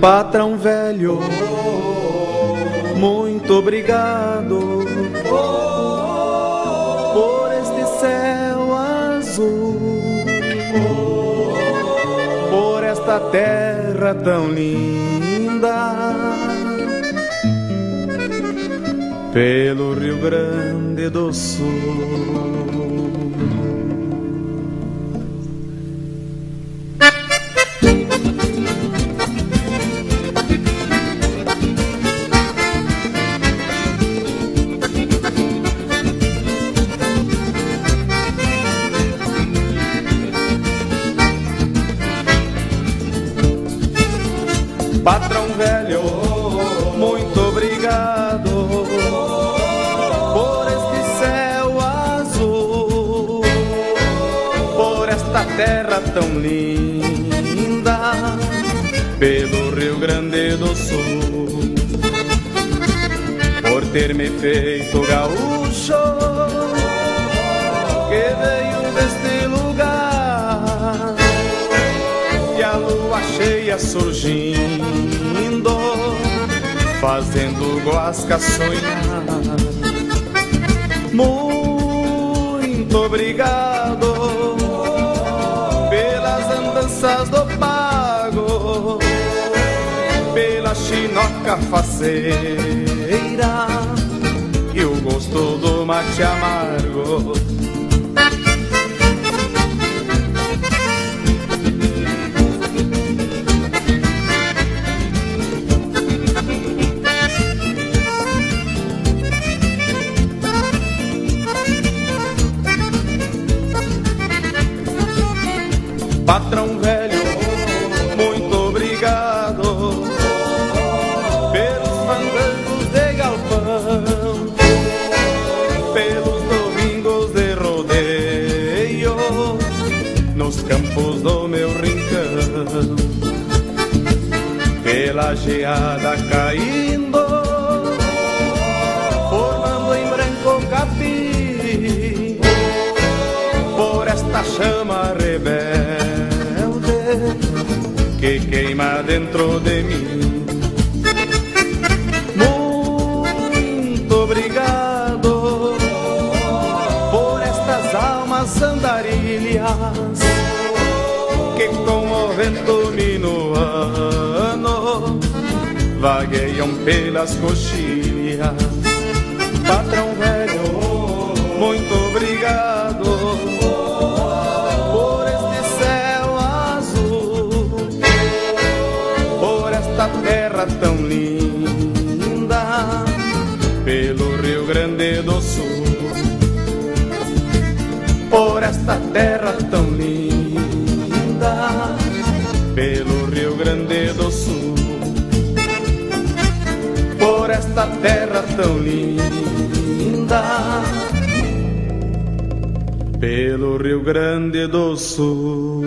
Patrão velho, muito obrigado. Por este céu azul, por esta terra tão linda, pelo Rio Grande do Sul. Patrão velho, muito obrigado por este céu azul, por esta terra tão linda, pelo Rio Grande do Sul, por ter me feito gaúcho que veio surgindo, fazendo guasca sonhar. Muito obrigado pelas andanças do pago, pela chinoca faceira e o gosto do mate amargo. Patrão velho, muito obrigado pelos fandangos de galpão, pelos domingos de rodeio, nos campos do meu rincão, pela geada caindo, formando em branco capim, por esta chama rebelde que queima dentro de mim. Muito obrigado por estas almas andarilhas que com o vento minuano vagueiam pelas coxilhas. Patrão velho, muito obrigado esta terra tão linda, pelo Rio Grande do Sul, por esta terra tão linda, pelo Rio Grande do Sul, por esta terra tão linda pelo Rio Grande do Sul.